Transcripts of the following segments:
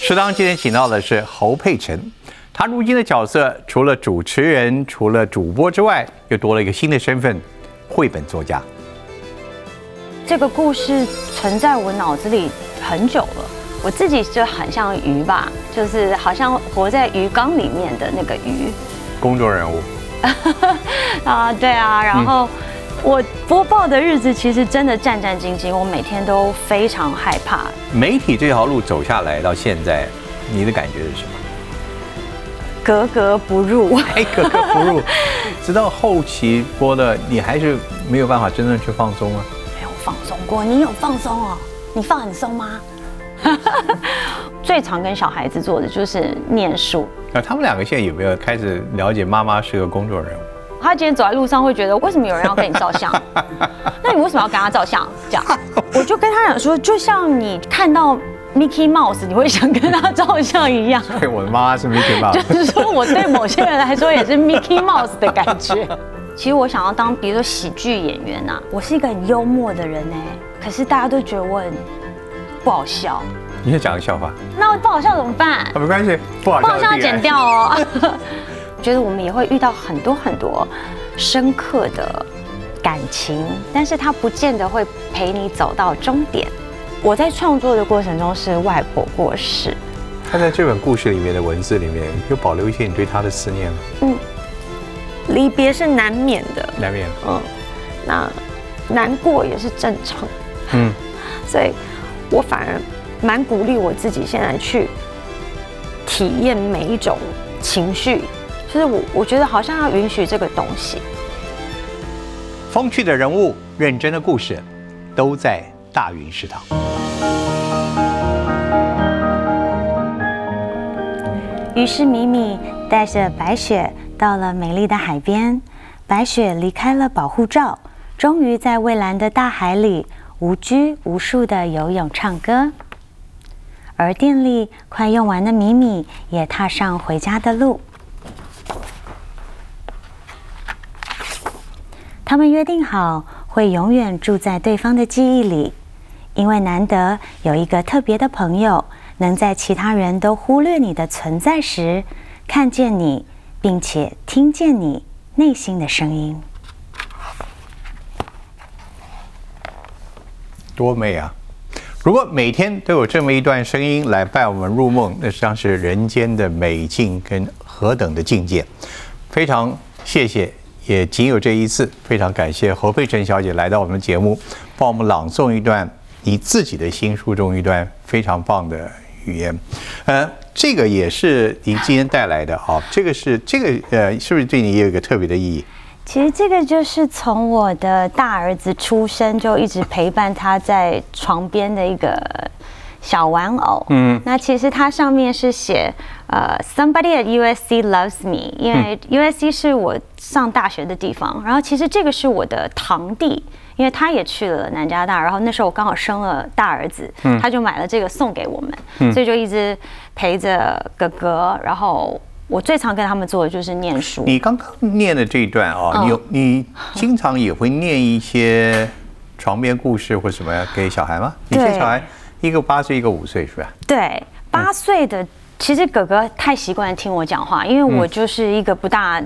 适当今天请到的是侯佩岑，他如今的角色除了主持人、除了主播之外，又多了一个新的身份——绘本作家。这个故事存在我脑子里很久了，我自己就很像鱼吧，就是好像活在鱼缸里面的那个鱼。公众人物。啊，对啊，然后。我播报的日子其实真的战战兢兢，我每天都非常害怕。媒体这条路走下来到现在，你的感觉是什么？格格不入。哎，格格不入。直到后期播的，你还是没有办法真正去放松啊？没有放松过，你有放松哦？你放很松吗？最常跟小孩子做的就是念书。那他们两个现在有没有开始了解妈妈是个工作人物？他今天走在路上会觉得，为什么有人要跟你照相？那你为什么要跟他照相？这样，我就跟他讲说，就像你看到 Mickey Mouse，你会想跟他照相一样。对，我的妈妈是 Mickey Mouse。就是说，我对某些人来说也是 Mickey Mouse 的感觉。其实我想要当，比如说喜剧演员呐，我是一个很幽默的人呢。可是大家都觉得我很不好笑。你先讲个笑话。那不好笑怎么办？啊没关系，不好笑。不好笑剪掉哦。觉得我们也会遇到很多很多深刻的感情，但是它不见得会陪你走到终点。我在创作的过程中是外婆过世，他在这本故事里面的文字里面有保留一些你对他的思念吗？嗯，离别是难免的，难免。嗯，那难过也是正常。嗯，所以我反而蛮鼓励我自己现在去体验每一种情绪。就是我，我觉得好像要允许这个东西。风趣的人物，认真的故事，都在大云食堂。于是米米带着白雪到了美丽的海边，白雪离开了保护罩，终于在蔚蓝的大海里无拘无束的游泳唱歌。而电力快用完的米米也踏上回家的路。他们约定好会永远住在对方的记忆里，因为难得有一个特别的朋友，能在其他人都忽略你的存在时，看见你，并且听见你内心的声音。多美啊！如果每天都有这么一段声音来伴我们入梦，那实际上是人间的美境跟何等的境界！非常谢谢。也仅有这一次，非常感谢侯佩岑小姐来到我们节目，帮我们朗诵一段你自己的新书中一段非常棒的语言。呃，这个也是您今天带来的啊，这个是这个呃，是不是对你也有一个特别的意义？其实这个就是从我的大儿子出生就一直陪伴他在床边的一个小玩偶。嗯，那其实它上面是写。呃，Somebody at USC loves me，因为 USC 是我上大学的地方。然后其实这个是我的堂弟，因为他也去了南加大。然后那时候我刚好生了大儿子，他就买了这个送给我们，所以就一直陪着哥哥。然后我最常跟他们做的就是念书。你刚刚念的这一段啊，你有你经常也会念一些床边故事或什么呀给小孩吗？你些小孩一个八岁，一个五岁，是吧？对，八岁的。其实哥哥太习惯听我讲话，因为我就是一个不大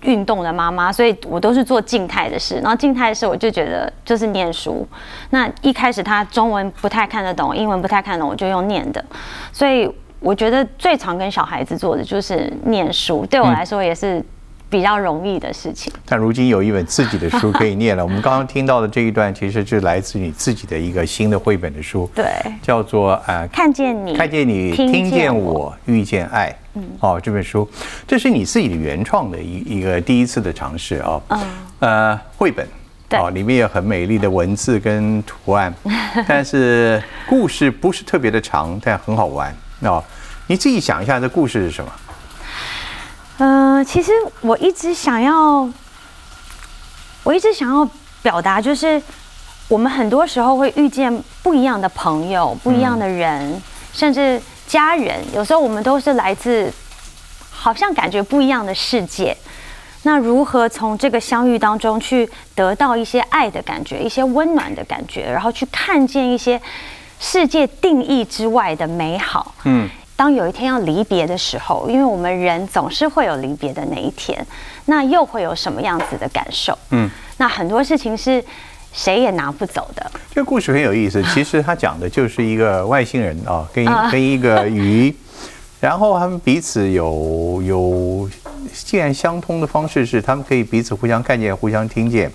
运动的妈妈，所以我都是做静态的事。然后静态的事，我就觉得就是念书。那一开始他中文不太看得懂，英文不太看得懂，我就用念的。所以我觉得最常跟小孩子做的就是念书，对我来说也是。比较容易的事情，但如今有一本自己的书可以念了。我们刚刚听到的这一段，其实是来自你自己的一个新的绘本的书，对，叫做呃，看见你，看见你，听见我，遇见爱。嗯，哦，这本书，这是你自己的原创的一一个第一次的尝试啊。嗯，呃，绘本，哦，里面有很美丽的文字跟图案，但是故事不是特别的长，但很好玩。哦，你自己想一下，这故事是什么？嗯，其实我一直想要，我一直想要表达，就是我们很多时候会遇见不一样的朋友、不一样的人，甚至家人。有时候我们都是来自好像感觉不一样的世界。那如何从这个相遇当中去得到一些爱的感觉、一些温暖的感觉，然后去看见一些世界定义之外的美好？嗯。当有一天要离别的时候，因为我们人总是会有离别的那一天，那又会有什么样子的感受？嗯，那很多事情是谁也拿不走的。这个故事很有意思，其实他讲的就是一个外星人啊，跟 跟一个鱼，然后他们彼此有有既然相通的方式是，他们可以彼此互相看见、互相听见，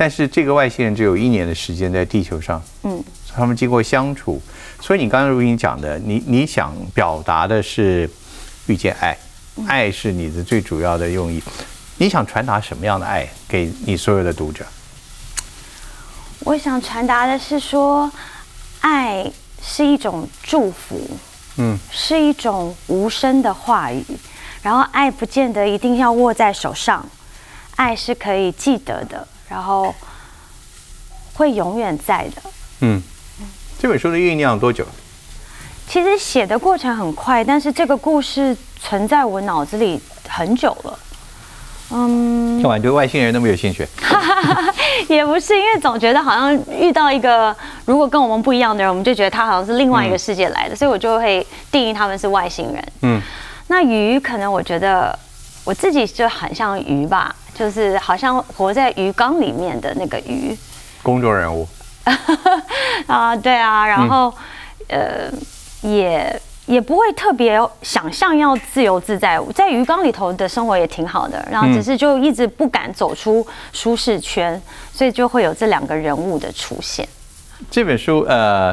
但是这个外星人只有一年的时间在地球上，嗯，他们经过相处。所以你刚刚如你讲的，你你想表达的是遇见爱，爱是你的最主要的用意。你想传达什么样的爱给你所有的读者？我想传达的是说，爱是一种祝福，嗯，是一种无声的话语。然后爱不见得一定要握在手上，爱是可以记得的，然后会永远在的。嗯。这本书的酝酿多久？其实写的过程很快，但是这个故事存在我脑子里很久了。嗯，听完对外星人那么有兴趣？也不是，因为总觉得好像遇到一个如果跟我们不一样的人，我们就觉得他好像是另外一个世界来的，所以我就会定义他们是外星人。嗯，那鱼可能我觉得我自己就很像鱼吧，就是好像活在鱼缸里面的那个鱼。公众人物。啊，对啊，然后，呃，也也不会特别想象要自由自在，在鱼缸里头的生活也挺好的，然后只是就一直不敢走出舒适圈，所以就会有这两个人物的出现。这本书，呃，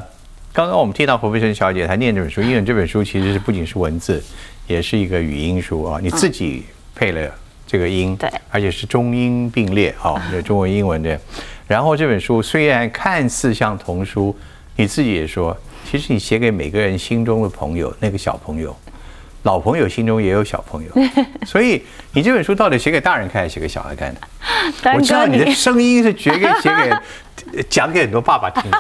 刚刚我们听到胡飞生小姐她念这本书，因为这本书其实是不仅是文字，也是一个语音书啊，你自己配了这个音，对，而且是中英并列啊，有 中文、英文的。然后这本书虽然看似像童书，你自己也说，其实你写给每个人心中的朋友，那个小朋友、老朋友心中也有小朋友，所以你这本书到底写给大人看，还是写给小孩看的？我知道你的声音是绝对写给讲给很多爸爸听，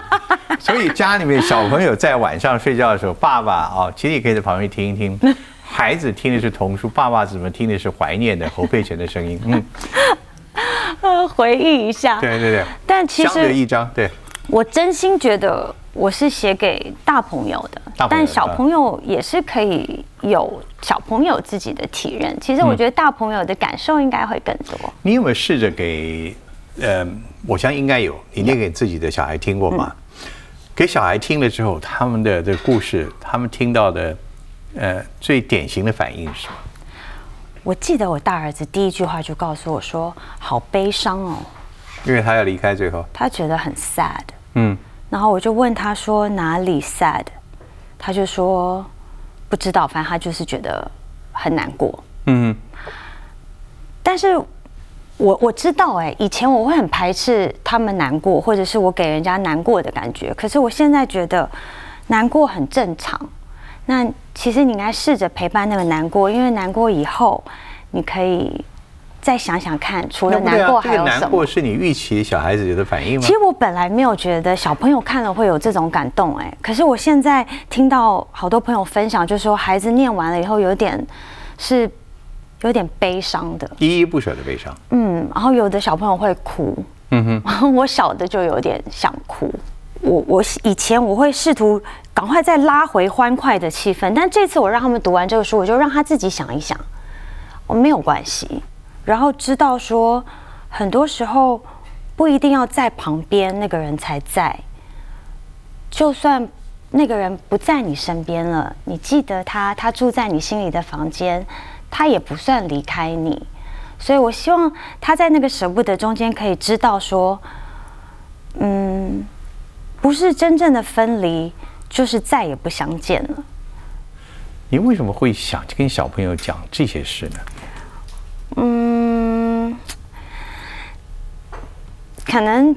所以家里面小朋友在晚上睡觉的时候，爸爸啊，其实也可以在旁边听一听。孩子听的是童书，爸爸怎么听的是怀念的侯佩岑的声音？嗯。呃，回忆一下，对对对，但其实一张，对，我真心觉得我是写给大朋友的，但小朋友也是可以有小朋友自己的体验。其实我觉得大朋友的感受应该会更多。你有没有试着给？呃，我相信应该有，你念给自己的小孩听过吗？给小孩听了之后，他们的这故事，他们听到的，呃，最典型的反应是什么？我记得我大儿子第一句话就告诉我说：“好悲伤哦。”因为他要离开，最后他觉得很 sad。嗯，然后我就问他说：“哪里 sad？” 他就说：“不知道，反正他就是觉得很难过。”嗯，但是我我知道，哎，以前我会很排斥他们难过，或者是我给人家难过的感觉。可是我现在觉得难过很正常。那其实你应该试着陪伴那个难过，因为难过以后，你可以再想想看，除了难过还有什么？难过是你预期小孩子有的反应吗？其实我本来没有觉得小朋友看了会有这种感动，哎，可是我现在听到好多朋友分享，就说孩子念完了以后有点是有点悲伤的，依依不舍的悲伤。嗯，然后有的小朋友会哭，嗯哼，我小的就有点想哭。我我以前我会试图赶快再拉回欢快的气氛，但这次我让他们读完这个书，我就让他自己想一想，我没有关系，然后知道说很多时候不一定要在旁边那个人才在，就算那个人不在你身边了，你记得他，他住在你心里的房间，他也不算离开你，所以我希望他在那个舍不得中间可以知道说，嗯。不是真正的分离，就是再也不相见了。你为什么会想跟小朋友讲这些事呢？嗯，可能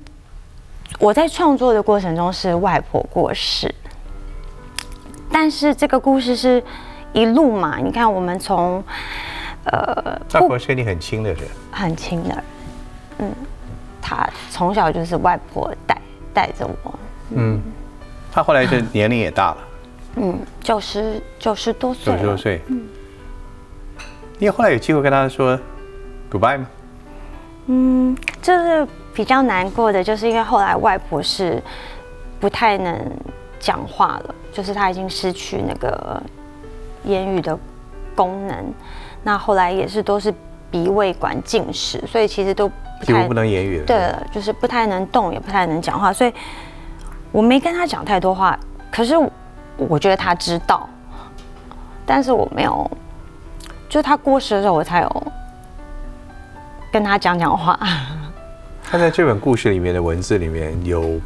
我在创作的过程中是外婆过世，但是这个故事是一路嘛？你看，我们从呃，外婆是跟你很亲的人，很亲的人。嗯，他从小就是外婆带带着我。嗯，他后来是年龄也大了，嗯，九十九十多岁，九十多岁。嗯，你后来有机会跟他说 goodbye 吗？嗯，就是比较难过的，就是因为后来外婆是不太能讲话了，就是他已经失去那个言语的功能。那后来也是都是鼻胃管进食，所以其实都不太不能言语了。对了，就是不太能动，也不太能讲话，所以我没跟他讲太多话。可是我觉得他知道，但是我没有，就他过世的时候我才有跟他讲讲话。他在这本故事里面的文字里面有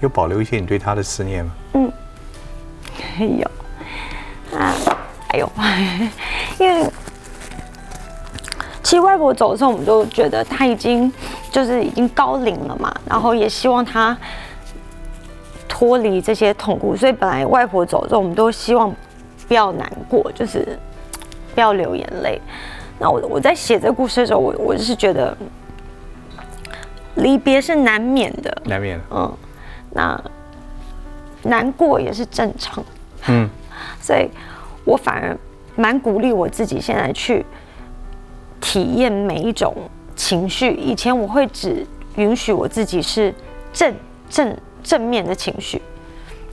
有保留一些你对他的思念吗？嗯，有啊，哎呦，因为其实外婆走的时候，我们就觉得他已经就是已经高龄了嘛，然后也希望他脱离这些痛苦，所以本来外婆走之后，我们都希望不要难过，就是不要流眼泪。那我我在写这个故事的时候，我我就是觉得。离别是难免的，难免。嗯，那难过也是正常。嗯，所以我反而蛮鼓励我自己，现在去体验每一种情绪。以前我会只允许我自己是正正正面的情绪。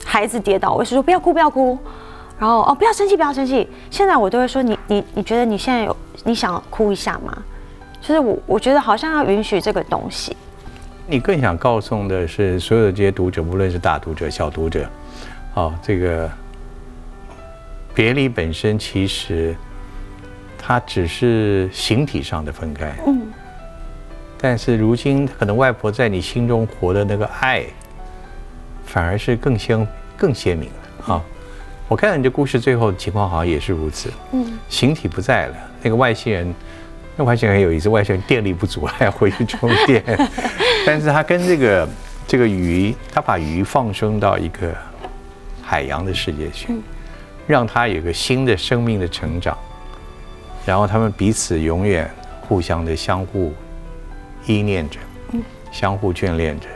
孩子跌倒，我是说不要哭，不要哭。然后哦，不要生气，不要生气。现在我都会说，你你你觉得你现在有你想哭一下吗？就是我我觉得好像要允许这个东西。你更想告诉的是，所有的这些读者，无论是大读者、小读者，哦，这个别离本身其实它只是形体上的分开，嗯，但是如今可能外婆在你心中活的那个爱，反而是更鲜、更鲜明了啊！我看到你的故事最后情况好像也是如此，嗯，形体不在了，那个外星人。那外星人有一次，外星人电力不足，还要回去充电。但是他跟这个这个鱼，他把鱼放生到一个海洋的世界去，让他有个新的生命的成长。然后他们彼此永远互相的相互依恋着，相互眷恋着。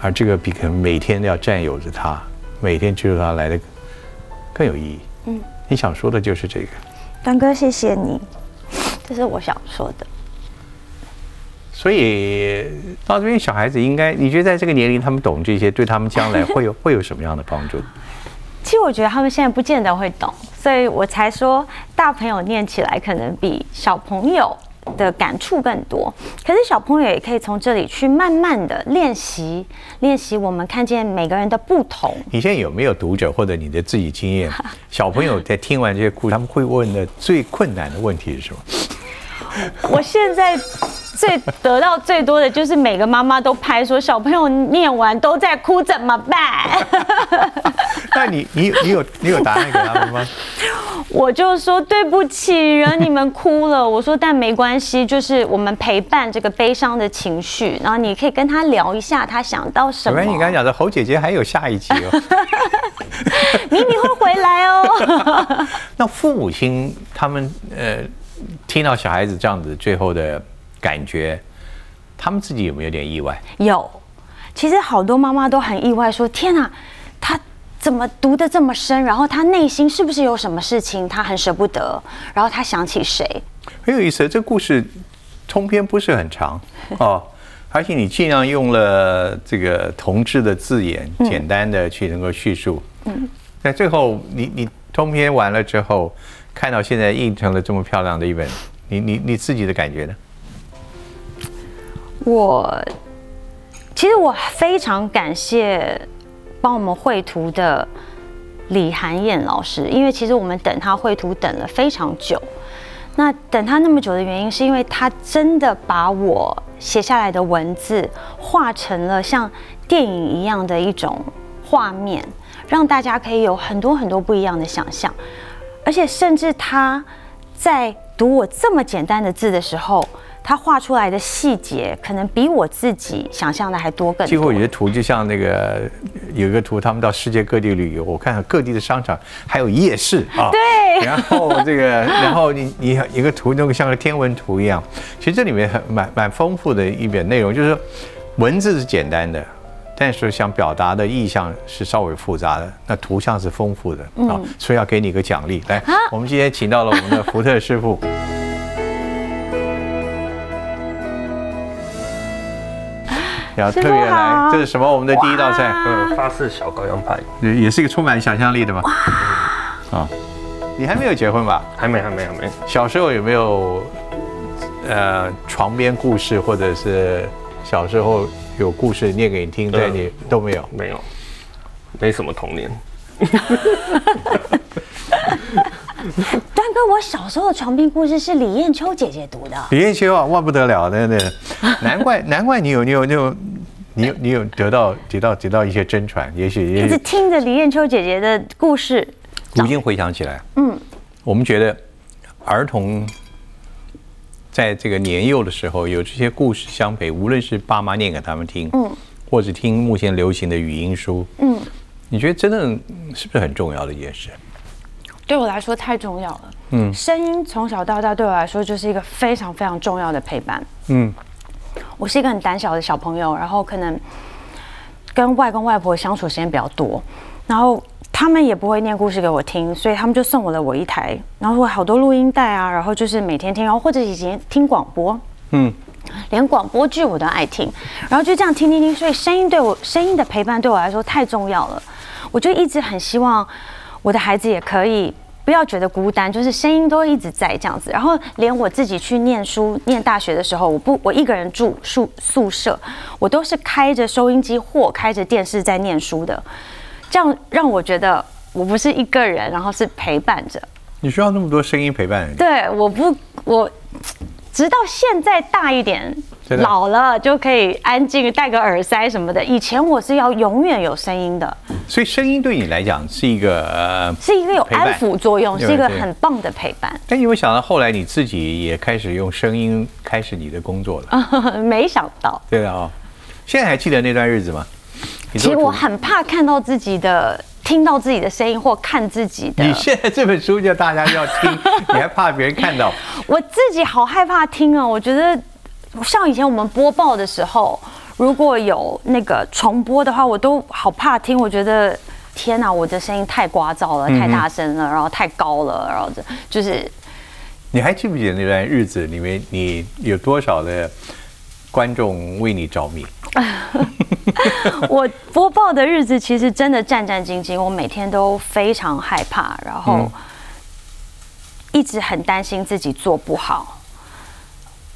而这个比可能每天都要占有着他，每天追逐他来的更有意义。嗯，你想说的就是这个。丹哥，谢谢你。这是我想说的。所以到这边，小孩子应该，你觉得在这个年龄，他们懂这些，对他们将来会有 会有什么样的帮助？其实我觉得他们现在不见得会懂，所以我才说大朋友念起来可能比小朋友的感触更多。可是小朋友也可以从这里去慢慢的练习，练习我们看见每个人的不同。你现在有没有读者或者你的自己经验？小朋友在听完这些故事，他们会问的最困难的问题是什么？我现在最得到最多的就是每个妈妈都拍说小朋友念完都在哭怎么办？那你你你有你有答案给他们吗？我就说对不起，惹你们哭了。我说但没关系，就是我们陪伴这个悲伤的情绪，然后你可以跟他聊一下他想到什么。你刚才讲的侯姐姐还有下一集哦，明明会回来哦。那父母亲他们呃。听到小孩子这样子最后的感觉，他们自己有没有点意外？有，其实好多妈妈都很意外，说：“天哪，他怎么读的这么深？然后他内心是不是有什么事情，他很舍不得？然后他想起谁？”很有意思，这故事通篇不是很长 哦，而且你尽量用了这个同志的字眼，简单的去能够叙述。嗯，在最后，你你通篇完了之后。看到现在印成了这么漂亮的一本，你你你自己的感觉呢？我其实我非常感谢帮我们绘图的李涵燕老师，因为其实我们等他绘图等了非常久。那等他那么久的原因，是因为他真的把我写下来的文字画成了像电影一样的一种画面，让大家可以有很多很多不一样的想象。而且，甚至他在读我这么简单的字的时候，他画出来的细节可能比我自己想象的还多更多。几乎有些图就像那个有一个图，他们到世界各地旅游，我看各地的商场还有夜市啊。对。然后这个，然后你你一个图，那个像个天文图一样。其实这里面很蛮蛮丰富的一点内容，就是说文字是简单的。但是想表达的意象是稍微复杂的，那图像是丰富的啊，所以要给你一个奖励。来，我们今天请到了我们的福特师傅，要特别来，这是什么？我们的第一道菜，法式小羔羊排，也也是一个充满想象力的嘛。啊，你还没有结婚吧？还没，还没，还没。小时候有没有呃床边故事，或者是小时候有故事念给你听，对你都没有？没有，没什么童年。端哥，我小时候的床边故事是李艳秋姐姐读的。李艳秋啊，哇不得了，那那，难怪难怪你有你有你有你有你有得到得到得到一些真传，也许一直听着李艳秋姐姐的故事，如今回想起来，嗯，我们觉得儿童在这个年幼的时候有这些故事相陪，无论是爸妈念给他们听，嗯，或者听目前流行的语音书，嗯，你觉得真的是不是很重要的一件事？对我来说太重要了。嗯，声音从小到大对我来说就是一个非常非常重要的陪伴。嗯，我是一个很胆小的小朋友，然后可能跟外公外婆相处时间比较多，然后他们也不会念故事给我听，所以他们就送我了我一台，然后好多录音带啊，然后就是每天听，然后或者以前听广播，嗯，连广播剧我都爱听，然后就这样听听听，所以声音对我声音的陪伴对我来说太重要了，我就一直很希望。我的孩子也可以不要觉得孤单，就是声音都一直在这样子。然后连我自己去念书、念大学的时候，我不我一个人住宿宿舍，我都是开着收音机或开着电视在念书的。这样让我觉得我不是一个人，然后是陪伴着。你需要那么多声音陪伴？对，我不我。直到现在大一点，老了就可以安静戴个耳塞什么的。以前我是要永远有声音的，所以声音对你来讲是一个呃，是一个有安抚作用，是一个很棒的陪伴。但你有想到后来你自己也开始用声音开始你的工作了？没想到。对啊，现在还记得那段日子吗？其实我很怕看到自己的。听到自己的声音或看自己的，你现在这本书叫大家要听，你还怕别人看到？我自己好害怕听啊！我觉得像以前我们播报的时候，如果有那个重播的话，我都好怕听。我觉得天哪，我的声音太聒噪了，太大声了，然后太高了，然后就是。你还记不记得那段日子里面，你有多少的观众为你着迷？我播报的日子其实真的战战兢兢，我每天都非常害怕，然后一直很担心自己做不好。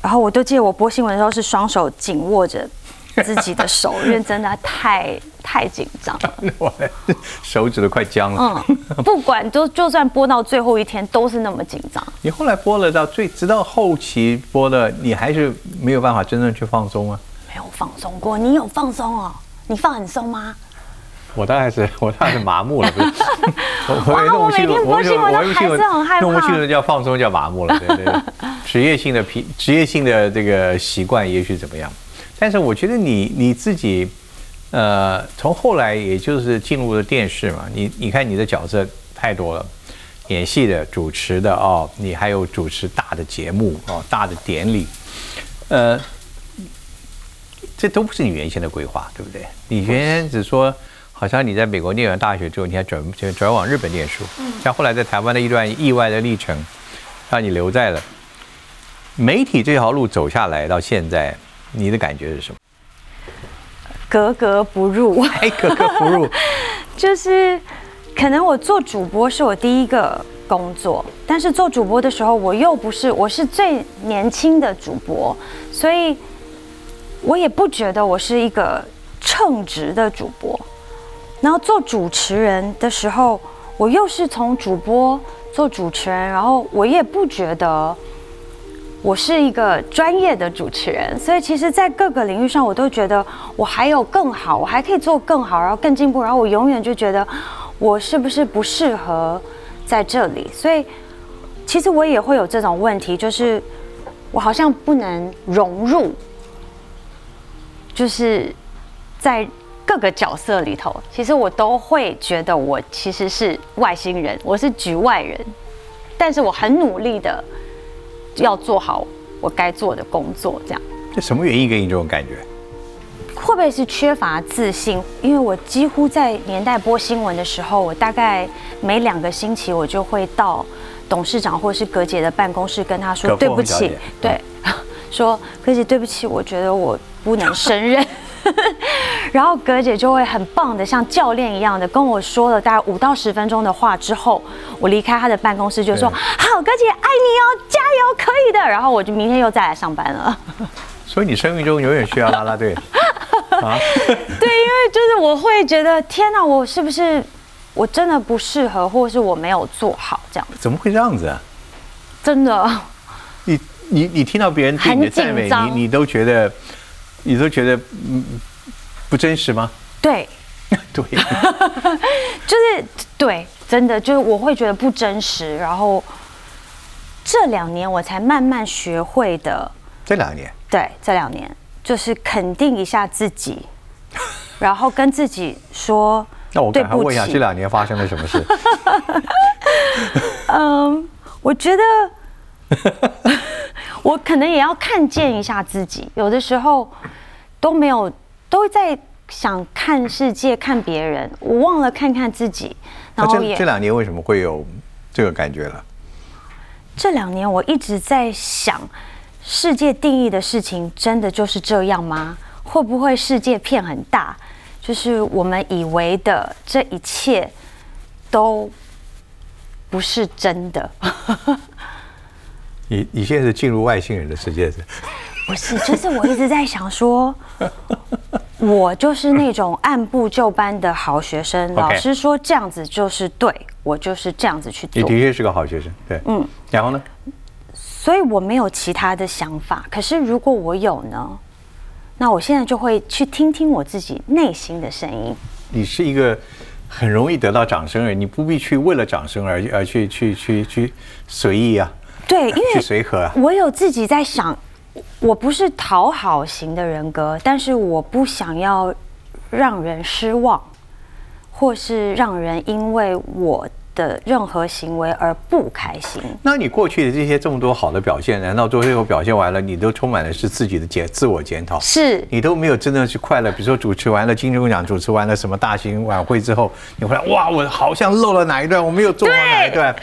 然后我都记得我播新闻的时候是双手紧握着自己的手，因为真的太太紧张了，手指都快僵了。嗯，不管就就算播到最后一天都是那么紧张。你后来播了到最直到后期播了，你还是没有办法真正去放松啊。没有放松过，你有放松哦？你放很松吗？我当然是，我当然是麻木了，不是？我我每天播新闻，还是很害怕。弄不清楚叫放松，叫麻木了，对对。职业性的疲，职业性的这个习惯，也许怎么样？但是我觉得你你自己，呃，从后来也就是进入了电视嘛，你你看你的角色太多了，演戏的、主持的哦，你还有主持大的节目哦，大的典礼，呃。这都不是你原先的规划，对不对？你原先只说，好像你在美国念完大学之后，你还转转往日本念书，像后来在台湾的一段意外的历程，让你留在了媒体这条路走下来，到现在，你的感觉是什么？格格不入，哎，格格不入，就是可能我做主播是我第一个工作，但是做主播的时候，我又不是我是最年轻的主播，所以。我也不觉得我是一个称职的主播，然后做主持人的时候，我又是从主播做主持人，然后我也不觉得我是一个专业的主持人，所以其实，在各个领域上，我都觉得我还有更好，我还可以做更好，然后更进步，然后我永远就觉得我是不是不适合在这里，所以其实我也会有这种问题，就是我好像不能融入。就是在各个角色里头，其实我都会觉得我其实是外星人，我是局外人，但是我很努力的要做好我该做的工作，这样。这什么原因给你这种感觉？会不会是缺乏自信？因为我几乎在年代播新闻的时候，我大概每两个星期我就会到董事长或是葛姐的办公室跟他说对不起，对，说 葛姐对不起，我觉得我。不能胜任，然后葛姐就会很棒的，像教练一样的跟我说了大概五到十分钟的话之后，我离开她的办公室就说：“好，葛姐爱你哦，加油，可以的。”然后我就明天又再来上班了。所以你生命中永远需要啦啦队 啊！对，因为就是我会觉得天哪，我是不是我真的不适合，或是我没有做好这样？怎么会这样子啊？真的，你你你听到别人对你的赞美，你你都觉得你都觉得嗯不真实吗？对，对，就是对，真的就是我会觉得不真实，然后这两年我才慢慢学会的。这两年对，这两年就是肯定一下自己，然后跟自己说，那我赶快问一下，这两年发生了什么事？嗯，我觉得我可能也要看见一下自己，有的时候都没有都在想看世界、看别人，我忘了看看自己，那这然后也这两年为什么会有这个感觉了？这两年我一直在想，世界定义的事情真的就是这样吗？会不会世界片很大，就是我们以为的这一切都不是真的？你你现在是进入外星人的世界是？不是，就是我一直在想说，我就是那种按部就班的好学生。老师说这样子就是对，我就是这样子去做。你的确是个好学生，对，嗯。然后呢？所以我没有其他的想法。可是如果我有呢，那我现在就会去听听我自己内心的声音。你是一个很容易得到掌声的人，你不必去为了掌声而而去去去去随意啊，对，因为随和啊。我有自己在想，我不是讨好型的人格，但是我不想要让人失望，或是让人因为我的任何行为而不开心。那你过去的这些这么多好的表现，难道最后表现完了，你都充满的是自己的检自我检讨？是你都没有真的去快乐。比如说主持完了金钟奖，主持完了什么大型晚会之后，你回来哇，我好像漏了哪一段，我没有做好哪一段，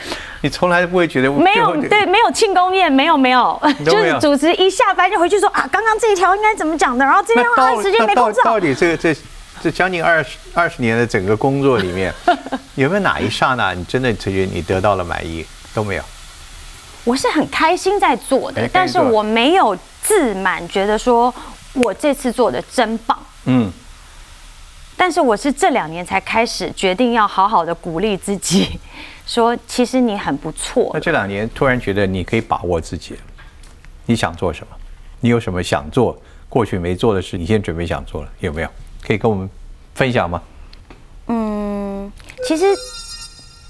你从来不会觉得没有对，没有庆功宴，没有没有，就是主持一下班就回去说啊，刚刚这一条应该怎么讲的，然后这那到条啊时间没空照到。底这个这这将近二十二十年的整个工作里面，有没有哪一刹那你真的觉得你得到了满意？都没有。我是很开心在做的但是我没有自满，觉得说我这次做的真棒。嗯，但是我是这两年才开始决定要好好的鼓励自己，说其实你很不错那。这两年突然觉得你可以把握自己，你想做什么？你有什么想做过去没做的事？你现在准备想做了，有没有？可以跟我们分享吗？嗯，其实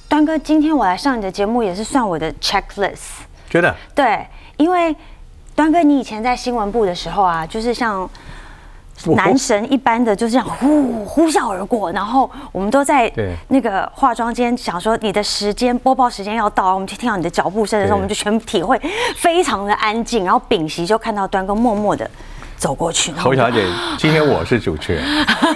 端哥，今天我来上你的节目也是算我的 checklist。觉得对，因为端哥，你以前在新闻部的时候啊，就是像男神一般的，就是这样呼呼啸而过，然后我们都在那个化妆间想说你的时间播报时间要到，我们就听到你的脚步声的时候，我们就全部体会非常的安静，然后屏息就看到端哥默默的走过去，侯小姐，今天我是主持人，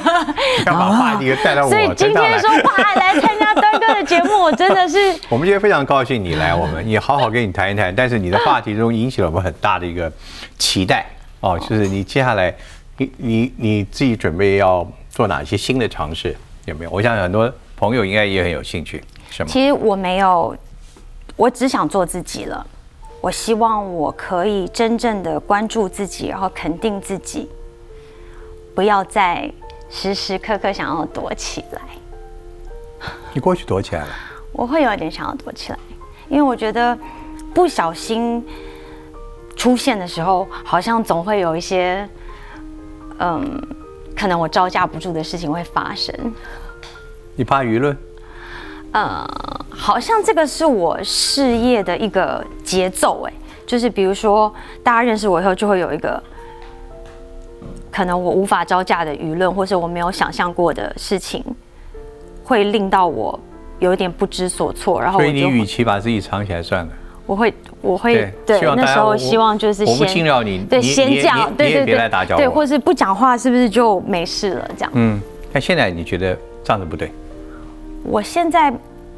要把话题带到我所以今。天说哇来参加端哥的节目，我真的是我们今天非常高兴你来，我们也好好跟你谈一谈。但是你的话题中引起了我们很大的一个期待哦，就是你接下来你你你自己准备要做哪些新的尝试？有没有？我想很多朋友应该也很有兴趣，是吗？其实我没有，我只想做自己了。我希望我可以真正的关注自己，然后肯定自己，不要再时时刻刻想要躲起来。你过去躲起来了，我会有点想要躲起来，因为我觉得不小心出现的时候，好像总会有一些，嗯，可能我招架不住的事情会发生。你怕舆论？呃，好像这个是我事业的一个节奏，哎，就是比如说大家认识我以后，就会有一个可能我无法招架的舆论，或是我没有想象过的事情，会令到我有一点不知所措，然后所以你与其把自己藏起来算了。我会我会对那时候希望就是我不先侵扰你对先讲对对对别来打搅我对，或是不讲话是不是就没事了这样？嗯，但现在你觉得这样子不对？我现在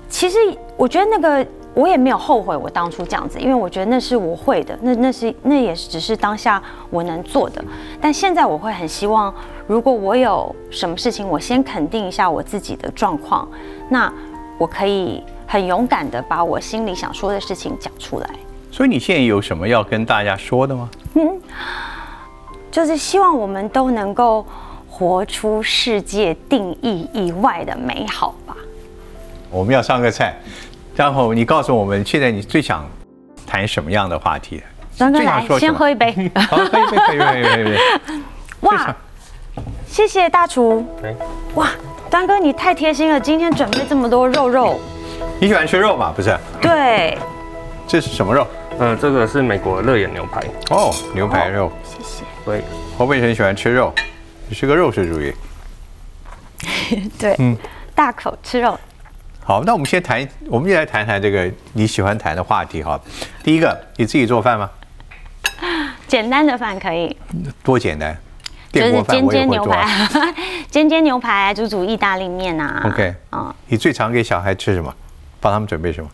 其实我觉得那个我也没有后悔我当初这样子，因为我觉得那是我会的，那那是那也只是当下我能做的。但现在我会很希望，如果我有什么事情，我先肯定一下我自己的状况，那我可以很勇敢的把我心里想说的事情讲出来。所以你现在有什么要跟大家说的吗？嗯就是希望我们都能够活出世界定义以外的美好吧。我们要上个菜，然后你告诉我们，现在你最想谈什么样的话题？张哥来，先喝一杯。好，可以，可以，可以，可以，可以可以。哇想，谢谢大厨。哎，哇，张哥你太贴心了，今天准备这么多肉肉。你喜欢吃肉吗？不是，对，这是什么肉？嗯，这个是美国热眼牛排，哦，牛排肉。谢谢。对，侯北辰喜欢吃肉，你是个肉食主义。对，嗯大口吃肉。好，那我们先谈，我们就来谈谈这个你喜欢谈的话题哈。第一个，你自己做饭吗？简单的饭可以，多简单，就是 煎煎牛排啊。，煎煎牛排，煮煮意大利面啊。OK 嗯，你最常给小孩吃什么？帮他们准备什么？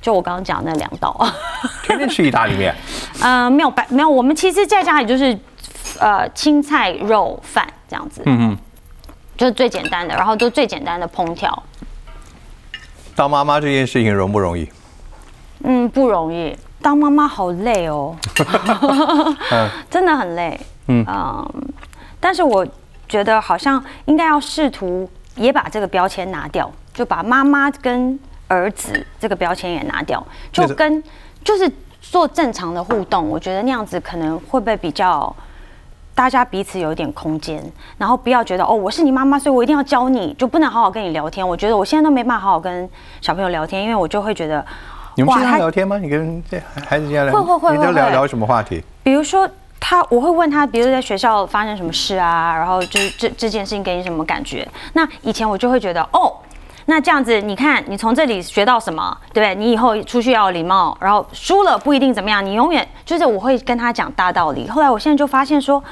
就我刚刚讲那两道。天天吃意大利面。呃，没有白没有，我们其实在家里就是呃青菜肉饭这样子，嗯嗯，就是最简单的，然后就最简单的烹调。当妈妈这件事情容不容易？嗯，不容易，当妈妈好累哦，真的很累。嗯嗯，但是我觉得好像应该要试图也把这个标签拿掉，就把妈妈跟儿子这个标签也拿掉，就跟就是做正常的互动，我觉得那样子可能会不会比较。大家彼此有一点空间，然后不要觉得哦，我是你妈妈，所以我一定要教你，就不能好好跟你聊天。我觉得我现在都没办法好好跟小朋友聊天，因为我就会觉得，你们经常聊天吗？你跟这孩子经常聊？会会会会聊聊什么话题？比如说他，我会问他，比如在学校发生什么事啊，然后就是这这件事情给你什么感觉？那以前我就会觉得，哦，那这样子，你看你从这里学到什么，对不对？你以后出去要有礼貌，然后输了不一定怎么样，你永远就是我会跟他讲大道理。后来我现在就发现说，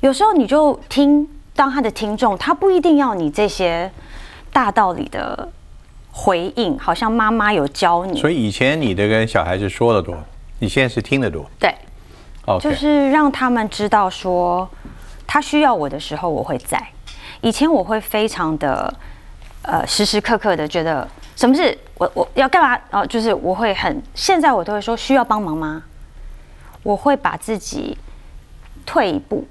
有时候你就听当他的听众，他不一定要你这些大道理的回应，好像妈妈有教你，所以以前你的跟小孩子说的多，你现在是听得多。对。就是让他们知道说，他需要我的时候我会在。以前我会非常的呃时时刻刻的觉得什么事我我要干嘛哦、就是我会很现在我都会说需要帮忙吗？我会把自己退一步，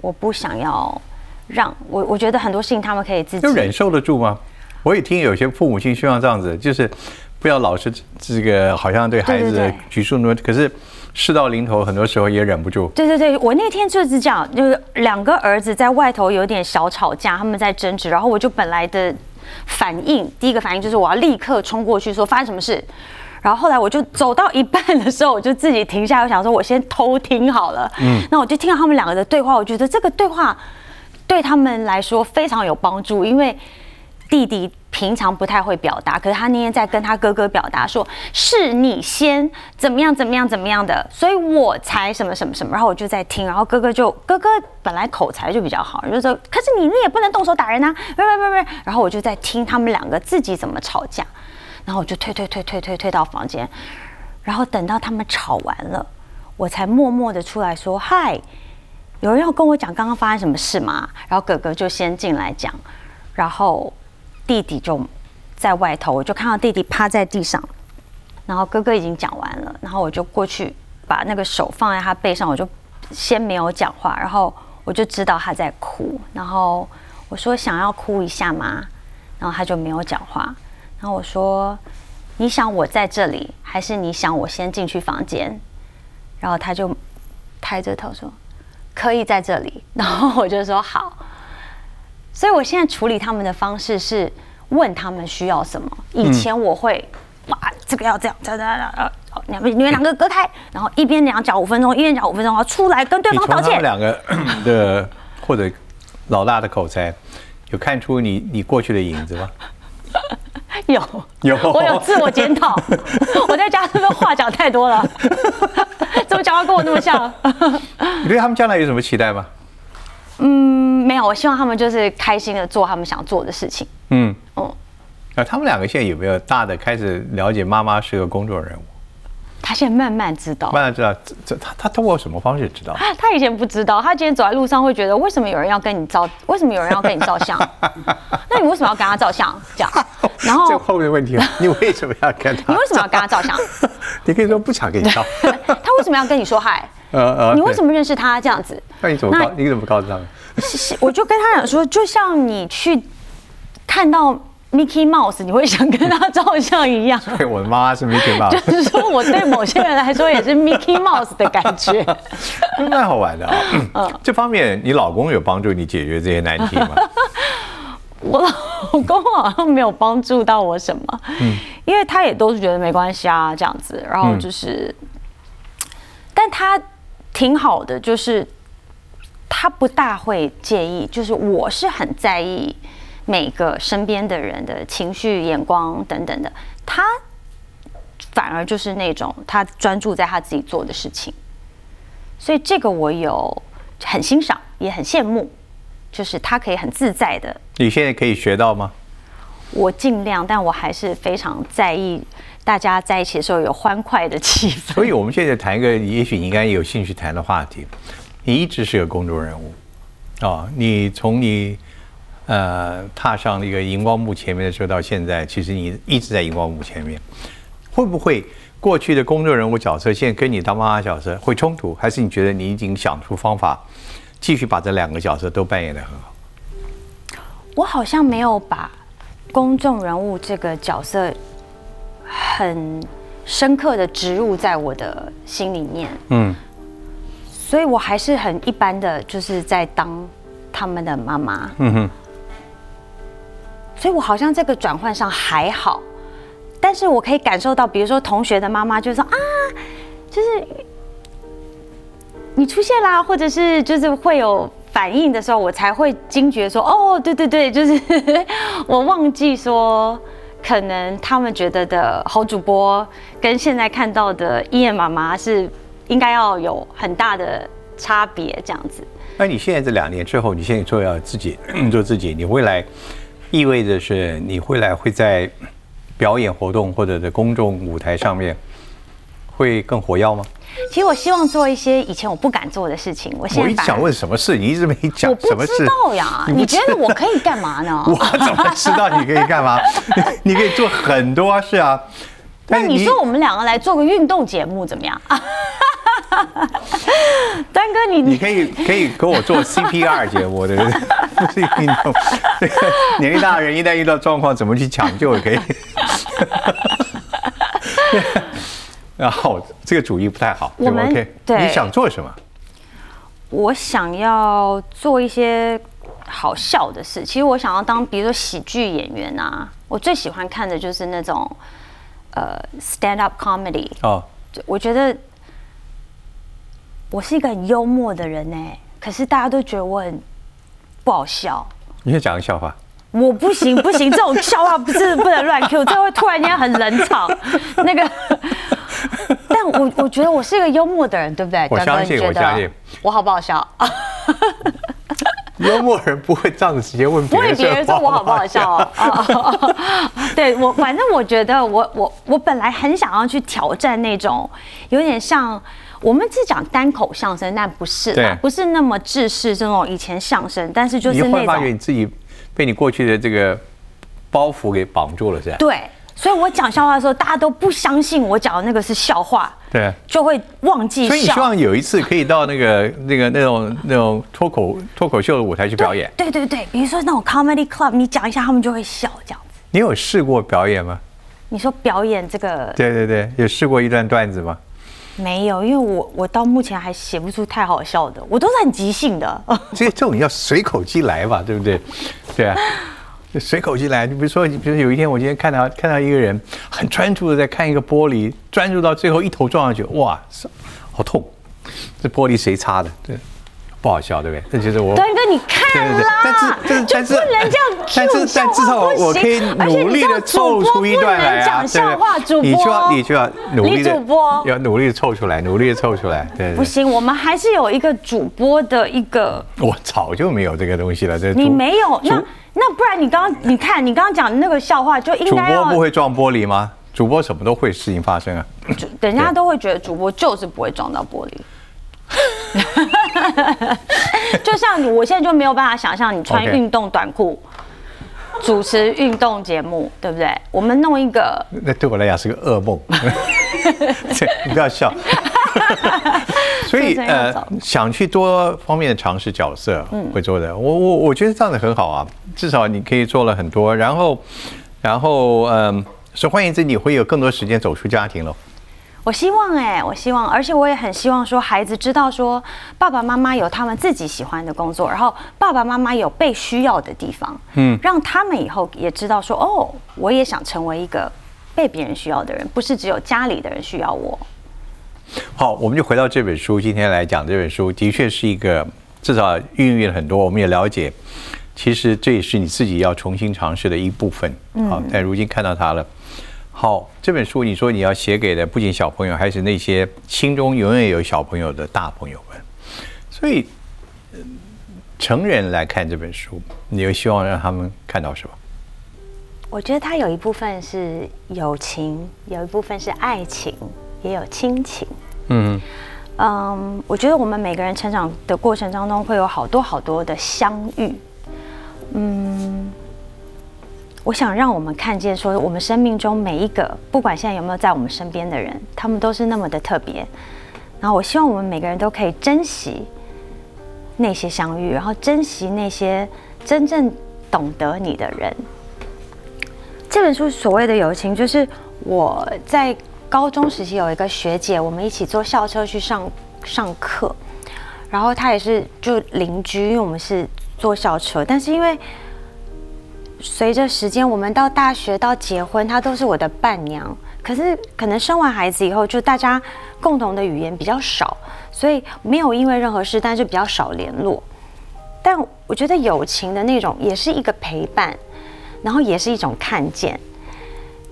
我不想要让我我觉得很多事情他们可以自己就忍受得住吗？我也听有些父母亲希望这样子，就是不要老是这个好像对孩子举数那么，可是事到临头，很多时候也忍不住。对对对，我那天就是这样，就是两个儿子在外头有点小吵架，他们在争执，然后我就本来的反应，第一个反应就是我要立刻冲过去说发生什么事，然后后来我就走到一半的时候，我就自己停下来，我想说我先偷听好了，嗯，那我就听到他们两个的对话，我觉得这个对话对他们来说非常有帮助，因为弟弟平常不太会表达，可是他那天在跟他哥哥表达说，是你先怎么样怎么样怎么样的，所以我才什么什么什么，然后我就在听，然后哥哥就哥哥本来口才就比较好，就说，可是你你也不能动手打人啊，不不不不，然后我就在听他们两个自己怎么吵架，然后我就退退退退退退到房间，然后等到他们吵完了，我才默默的出来说，嗨。有人要跟我讲刚刚发生什么事吗？然后哥哥就先进来讲，然后弟弟就在外头，我就看到弟弟趴在地上，然后哥哥已经讲完了，然后我就过去把那个手放在他背上，我就先没有讲话，然后我就知道他在哭，然后我说想要哭一下吗？然后他就没有讲话，然后我说你想我在这里，还是你想我先进去房间？然后他就抬着头说可以在这里，然后我就说好。所以我现在处理他们的方式是问他们需要什么。以前我会，哇，这个要这样，这样，这样，这样呃你们你们两个隔开，然后一边两讲五分钟，一边讲五分钟，然后出来跟对方道歉。从他们两个 的或者老大的口才，有看出你你过去的影子吗？有有我有自我检讨，我在家是不是话讲太多了？怎么讲话跟我那么像？你对他们将来有什么期待吗？嗯，没有，我希望他们就是开心的做他们想做的事情。嗯，嗯，那他们两个现在有没有大的开始了解妈妈是个公众人物？他现在慢慢知道，慢慢知道，这这他他通过什么方式知道？他以前不知道，他今天走在路上会觉得，为什么有人要跟你照？为什么有人要跟你照相？那你为什么要跟他照相？这样，然后这后面的问题，你为什么要跟他？你为什么要跟他照相？你可以说不想跟你照。他为什么要跟你说嗨？呃呃，你为什么认识他这样子？那你怎么告？你怎么告诉他们？我就跟他讲说，就像你去看到。Mickey Mouse，你会想跟他照相一样？对，我的妈妈是 Mickey Mouse。就是说，我对某些人来说也是 Mickey Mouse 的感觉，蛮好玩的啊。嗯，这方面你老公有帮助你解决这些难题吗？我老公好像没有帮助到我什么，嗯，因为他也都是觉得没关系啊，这样子。然后就是，但他挺好的，就是他不大会介意，就是我是很在意。每个身边的人的情绪、眼光等等的，他反而就是那种他专注在他自己做的事情，所以这个我有很欣赏，也很羡慕，就是他可以很自在的。你现在可以学到吗？我尽量，但我还是非常在意大家在一起的时候有欢快的气氛。所以，我们现在谈一个，也许你应该有兴趣谈的话题。你一直是个公众人物啊，你从你。呃，踏上一个荧光幕前面的时候，到现在，其实你一直在荧光幕前面，会不会过去的公众人物角色，现在跟你当妈妈角色会冲突？还是你觉得你已经想出方法，继续把这两个角色都扮演的很好？我好像没有把公众人物这个角色很深刻的植入在我的心里面，嗯，所以我还是很一般的，就是在当他们的妈妈，嗯哼。所以我好像这个转换上还好，但是我可以感受到，比如说同学的妈妈就说啊，就是你出现啦，或者是就是会有反应的时候，我才会惊觉说，哦，对对对，就是我忘记说，可能他们觉得的好主播跟现在看到的伊燕妈妈是应该要有很大的差别，这样子。那你现在这两年之后，你现在做要自己 做自己，你未来？意味着是你未来会在表演活动或者在公众舞台上面会更活跃吗？其实我希望做一些以前我不敢做的事情。我我一想问什么事，你一直没讲。我不知道呀，你觉得我可以干嘛呢？我怎么知道你可以干嘛？你可以做很多事啊。那你说我们两个来做个运动节目怎么样？丹哥，你你可以可以给我做 CPR 节目的，不是运动。年龄大的人一旦遇到状况，怎么去抢救也可以。然后这个主意不太好，我们对你想做什么？我想要做一些好笑的事。其实我想要当，比如说喜剧演员啊。我最喜欢看的就是那种呃 stand up comedy 哦，我觉得。我是一个很幽默的人呢，可是大家都觉得我很不好笑。你先讲个笑话。我不行不行，这种笑话不是不能乱 Q，这会突然间很冷场。那个，但我我觉得我是一个幽默的人，对不对？我相信，我相信。我好不好笑？幽默人不会这样子直接问别人，问别人说我好不好笑啊？对我，反正我觉得我我我本来很想要去挑战那种有点像。我们是讲单口相声，但不是，不是那么制式这种以前相声，但是就是那种。你会发觉你自己被你过去的这个包袱给绑住了，是吧？对，所以我讲笑话的时候，大家都不相信我讲的那个是笑话，对，就会忘记。所以你希望有一次可以到那个那个那种那种脱口脱口秀的舞台去表演？对对对，比如说那种 comedy club，你讲一下，他们就会笑这样子。你有试过表演吗？你说表演这个？对对对，有试过一段段子吗？没有，因为我我到目前还写不出太好笑的，我都是很即兴的。这 这种要随口即来吧，对不对？对啊，随口即来。你比如说，你比如说有一天，我今天看到看到一个人很专注的在看一个玻璃，专注到最后一头撞上去，哇，好痛！这玻璃谁擦的？对，不好笑，对不对？这就是我。端哥，你看啦，但是但是但是不能这样，但是但至少我可以努力的凑出一段来啊，对不对？你就要你就要努力的主播要努力的凑出来，努力的凑出来，对。不行，我们还是有一个主播的一个。我早就没有这个东西了，这你没有那那不然你刚刚你看你刚刚讲的那个笑话就应该主播不会撞玻璃吗？主播什么都会事情发生啊，人家都会觉得主播就是不会撞到玻璃。就像你，我现在就没有办法想象你穿运动短裤主持运动节目，对不对？我们弄一个，那对我来讲是个噩梦。你不要笑。所以呃，想去多方面的尝试角色，会做的。我我我觉得这样子很好啊，至少你可以做了很多。然后，然后嗯，所以换言之，你会有更多时间走出家庭了。我希望哎，我希望，而且我也很希望说，孩子知道说，爸爸妈妈有他们自己喜欢的工作，然后爸爸妈妈有被需要的地方，嗯，让他们以后也知道说，哦，我也想成为一个被别人需要的人，不是只有家里的人需要我。好，我们就回到这本书，今天来讲这本书，的确是一个至少孕育了很多，我们也了解，其实这也是你自己要重新尝试的一部分。好，但如今看到它了。好，这本书你说你要写给的不仅小朋友，还是那些心中永远有小朋友的大朋友们。所以，成人来看这本书，你又希望让他们看到什么？我觉得它有一部分是友情，有一部分是爱情，也有亲情。嗯嗯，我觉得我们每个人成长的过程当中，会有好多好多的相遇。嗯。我想让我们看见，说我们生命中每一个，不管现在有没有在我们身边的人，他们都是那么的特别。然后我希望我们每个人都可以珍惜那些相遇，然后珍惜那些真正懂得你的人。这本书所谓的友情，就是我在高中时期有一个学姐，我们一起坐校车去上上课，然后她也是就邻居，因为我们是坐校车，但是因为。随着时间，我们到大学到结婚，她都是我的伴娘。可是可能生完孩子以后，就大家共同的语言比较少，所以没有因为任何事，但是比较少联络。但我觉得友情的那种也是一个陪伴，然后也是一种看见。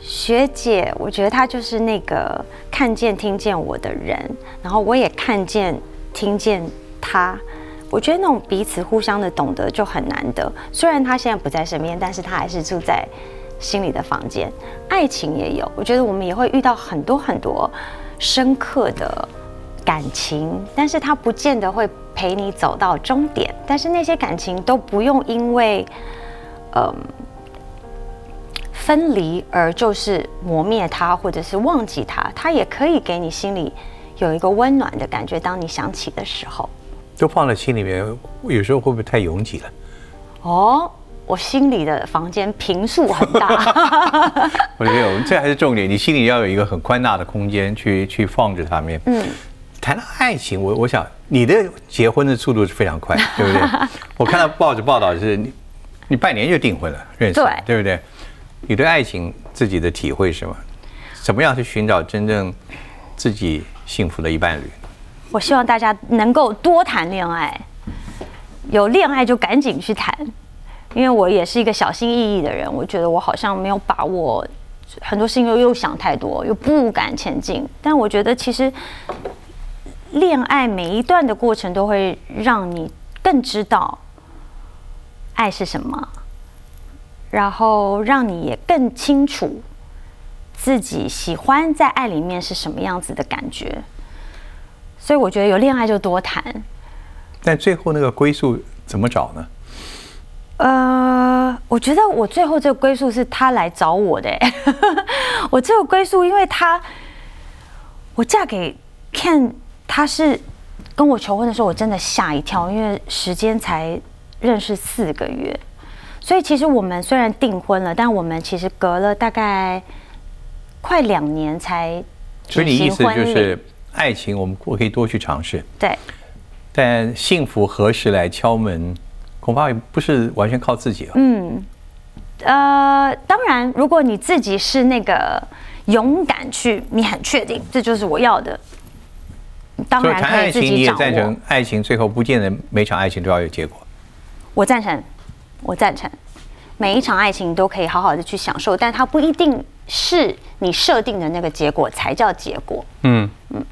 学姐，我觉得她就是那个看见、听见我的人，然后我也看见、听见她。我觉得那种彼此互相的懂得就很难得。虽然他现在不在身边，但是他还是住在心里的房间。爱情也有，我觉得我们也会遇到很多很多深刻的感情，但是他不见得会陪你走到终点。但是那些感情都不用因为嗯分离而就是磨灭它，或者是忘记它，它也可以给你心里有一个温暖的感觉。当你想起的时候。都放在心里面，有时候会不会太拥挤了？哦，我心里的房间平数很大。我觉得这还是重点，你心里要有一个很宽大的空间去去放着它们。嗯，谈到爱情，我我想你的结婚的速度是非常快，对不对？我看到报纸报道是你你半年就订婚了，认识对对不对？你对爱情自己的体会是什么？怎么样去寻找真正自己幸福的一伴侣？我希望大家能够多谈恋爱，有恋爱就赶紧去谈，因为我也是一个小心翼翼的人，我觉得我好像没有把握，很多事情又又想太多，又不敢前进。但我觉得其实恋爱每一段的过程都会让你更知道爱是什么，然后让你也更清楚自己喜欢在爱里面是什么样子的感觉。所以我觉得有恋爱就多谈，但最后那个归宿怎么找呢？呃，我觉得我最后这个归宿是他来找我的。我这个归宿，因为他，我嫁给 Ken，他是跟我求婚的时候，我真的吓一跳，因为时间才认识四个月，所以其实我们虽然订婚了，但我们其实隔了大概快两年才举行婚礼。爱情，我们我可以多去尝试。对，但幸福何时来敲门，恐怕也不是完全靠自己了。嗯，呃，当然，如果你自己是那个勇敢去，你很确定这就是我要的，当然谈爱可以自情，你也赞成。爱情最后不见得每场爱情都要有结果。我赞成，我赞成，每一场爱情都可以好好的去享受，但它不一定是你设定的那个结果才叫结果。嗯嗯。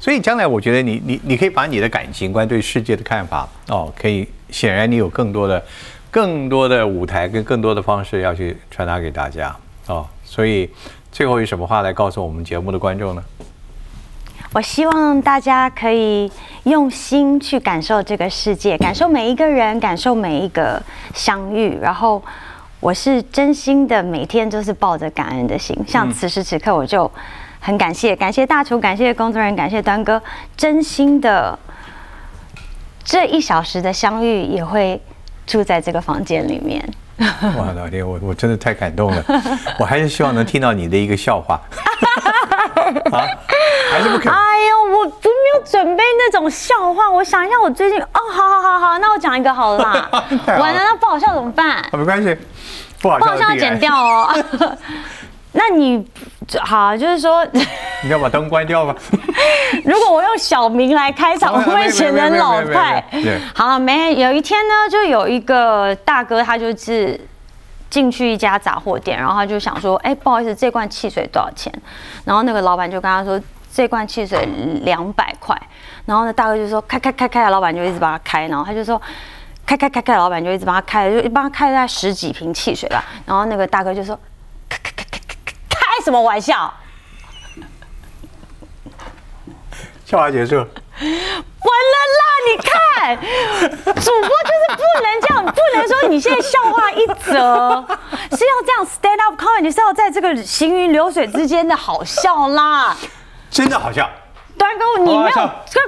所以将来我觉得你你你可以把你的感情观、对世界的看法哦，可以显然你有更多的、更多的舞台跟更多的方式要去传达给大家哦。所以最后有什么话来告诉我们节目的观众呢？我希望大家可以用心去感受这个世界，感受每一个人，感受每一个相遇。然后，我是真心的，每天都是抱着感恩的心。像此时此刻，我就很感谢，感谢大厨，感谢工作人员，感谢端哥，真心的这一小时的相遇也会住在这个房间里面。哇，老天，我我真的太感动了，我还是希望能听到你的一个笑话。啊，还是不肯？哎呦，我不没有准备那种笑话。我想一下，我最近哦，好好好好，那我讲一个好了啦。完了，那不好笑怎么办？啊，没关系，不好笑剪掉哦。那你好，就是说，你要把灯关掉吧？如果我用小明来开场，我会显得老派？好，没有一天呢，就有一个大哥，他就是进去一家杂货店，然后他就想说，哎，不好意思，这罐汽水多少钱？然后那个老板就跟他说，这罐汽水两百块。然后呢，大哥就说，开开开开，老板就一直帮他开，然后他就说。开开开开，老板就一直帮他开，就帮他开了十几瓶汽水吧。然后那个大哥就说：“开开开开开开，开什么玩笑？笑话结束。完了啦！你看，主播就是不能这样，不能说你现在笑话一则，是要这样 stand up comedy，是要在这个行云流水之间的好笑啦。真的好笑。端哥，你没有快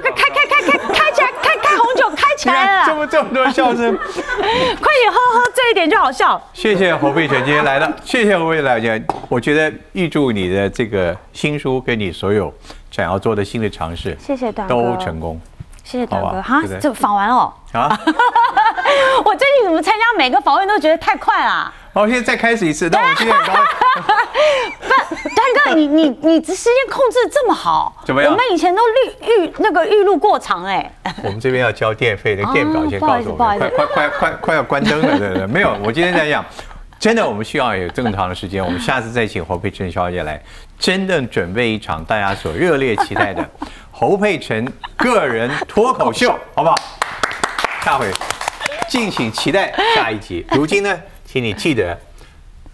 快开开开开开开起来，开开红酒开起来了。这么这么多笑声，快点喝喝这一点就好笑。谢谢侯佩岑今天来了，谢谢侯佩来讲，我觉得预祝你的这个新书跟你所有想要做的新的尝试，谢谢端哥。都成功谢谢端好吧哥，哈对不，对这访完了哦。啊！我最近怎么参加每个访问都觉得太快啦？好，现在再开始一次，那我们今天很高兴。不，端哥，你你你时间控制这么好，怎么样我们以前都预预那个预录过长哎、我们这边要交电费，那个电表先告诉我快快快快快要关灯了，对对对，没有，我今天在讲，真的我们需要有正常的时间，我们下次再请侯佩岑小姐来，真正准备一场大家所热烈期待的侯佩岑个人脱口秀，好不好？下回敬请期待下一集。如今呢，请你记得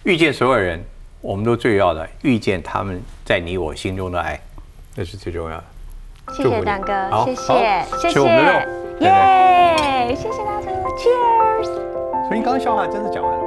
遇见所有人，我们都最要的遇见他们在你我心中的爱，这是最重要的。谢谢蛋哥，谢谢谢，谢吃我们的肉，耶，谢谢大家，Cheers。所以你刚刚笑话真的讲完了？